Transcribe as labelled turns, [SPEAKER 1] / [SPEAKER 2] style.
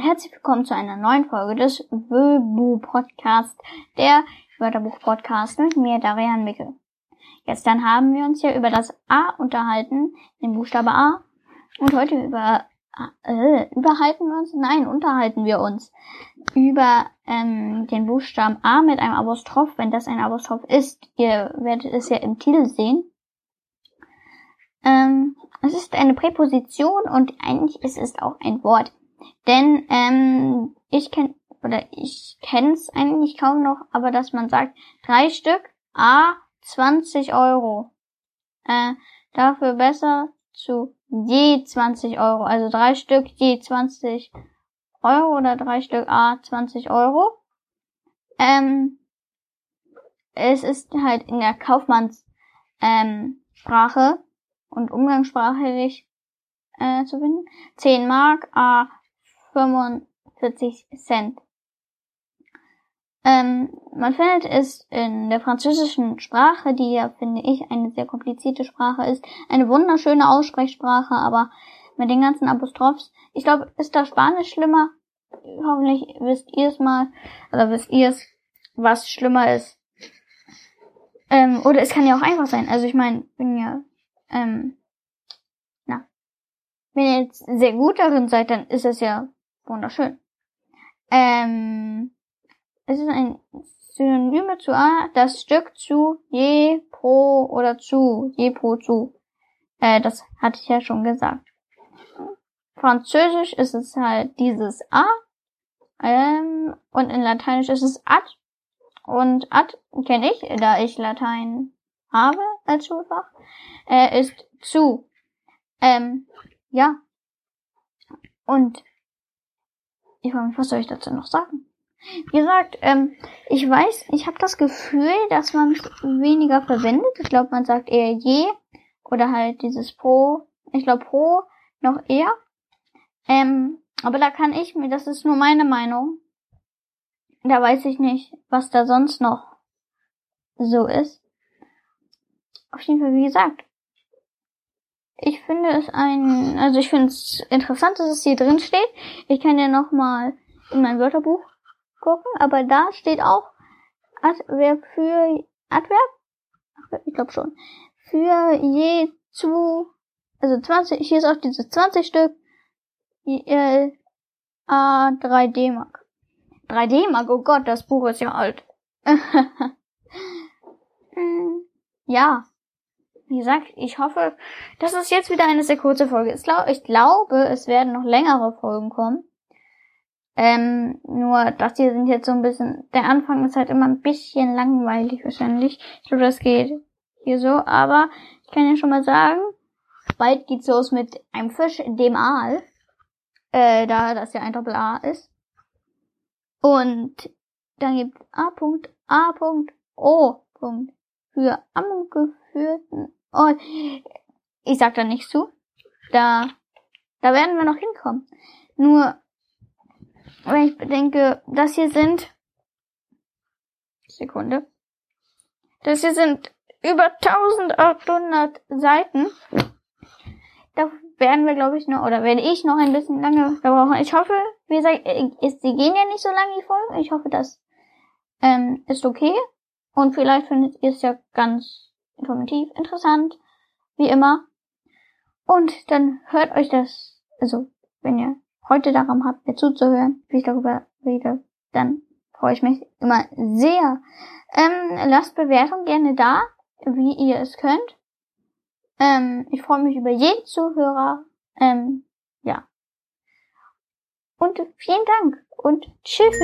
[SPEAKER 1] herzlich willkommen zu einer neuen Folge des Wöbu Podcast, der Wörterbuch Podcast mit mir, Darian Mickel. Gestern haben wir uns ja über das A unterhalten, den Buchstabe A, und heute über äh, überhalten wir uns? Nein, unterhalten wir uns über ähm, den Buchstaben A mit einem Apostroph, wenn das ein Apostroph ist. Ihr werdet es ja im Titel sehen. Ähm, es ist eine Präposition und eigentlich ist es auch ein Wort. Denn ähm, ich kenne oder ich kenne es eigentlich kaum noch, aber dass man sagt, drei Stück, A, 20 Euro. Äh, dafür besser zu je 20 Euro. Also drei Stück je 20 Euro oder drei Stück A 20 Euro. Ähm, es ist halt in der Kaufmannssprache ähm, und umgangssprachlich äh, zu finden. 10 Mark A 45 Cent. Ähm, man findet es in der französischen Sprache, die ja, finde ich, eine sehr komplizierte Sprache ist. Eine wunderschöne Aussprechsprache, aber mit den ganzen Apostrophs. Ich glaube, ist da Spanisch schlimmer? Hoffentlich wisst ihr es mal. Oder wisst ihr es, was schlimmer ist. Ähm, oder es kann ja auch einfach sein. Also ich meine, wenn ihr, ähm, na, wenn ihr jetzt sehr gut darin seid, dann ist es ja wunderschön. Ähm, es ist ein Synonym zu A, das Stück zu, je, pro oder zu, je, pro, zu. Äh, das hatte ich ja schon gesagt. Französisch ist es halt dieses A. Ähm, und in Lateinisch ist es ad. Und ad kenne ich, da ich Latein habe als Schulfach. Äh, ist zu. Ähm, ja. Und ich frage mich, was soll ich dazu noch sagen? Wie gesagt, ähm, ich weiß, ich habe das Gefühl, dass man es weniger verwendet. Ich glaube, man sagt eher je oder halt dieses pro. Ich glaube pro noch eher. Ähm, aber da kann ich mir, das ist nur meine Meinung. Da weiß ich nicht, was da sonst noch so ist. Auf jeden Fall, wie gesagt. Ich finde es ein, also ich finde es interessant, dass es hier drin steht. Ich kann ja nochmal in mein Wörterbuch gucken, aber da steht auch Adverb für Adverb? Ich glaube schon. Für je zu, also 20, hier ist auch diese 20 Stück, äh, A 3 D-Mark. 3 D-Mark, oh Gott, das Buch ist ja alt. Hm, ja. Wie gesagt, ich hoffe, das ist jetzt wieder eine sehr kurze Folge. Ich glaube, es werden noch längere Folgen kommen. Ähm, nur das hier sind jetzt so ein bisschen, der Anfang ist halt immer ein bisschen langweilig wahrscheinlich. Ich glaube, das geht hier so, aber ich kann ja schon mal sagen, bald geht's los mit einem Fisch, dem Aal. Äh, da das ja ein Doppel A ist. Und dann gibt A. A. Punkt, Und ich sag da nicht zu. Da, da werden wir noch hinkommen. Nur wenn ich bedenke, das hier sind, Sekunde, das hier sind über 1800 Seiten. Da werden wir, glaube ich, noch, oder werde ich noch ein bisschen lange brauchen. Ich hoffe, wie gesagt, sie gehen ja nicht so lange, die Folgen. Ich hoffe, das ähm, ist okay. Und vielleicht findet ihr es ja ganz informativ, interessant, wie immer. Und dann hört euch das, also wenn ihr heute daran habt, mir zuzuhören, wie ich darüber rede, dann freue ich mich immer sehr. Ähm, lasst Bewertung gerne da, wie ihr es könnt. Ähm, ich freue mich über jeden Zuhörer. Ähm, ja. Und vielen Dank und tschüss.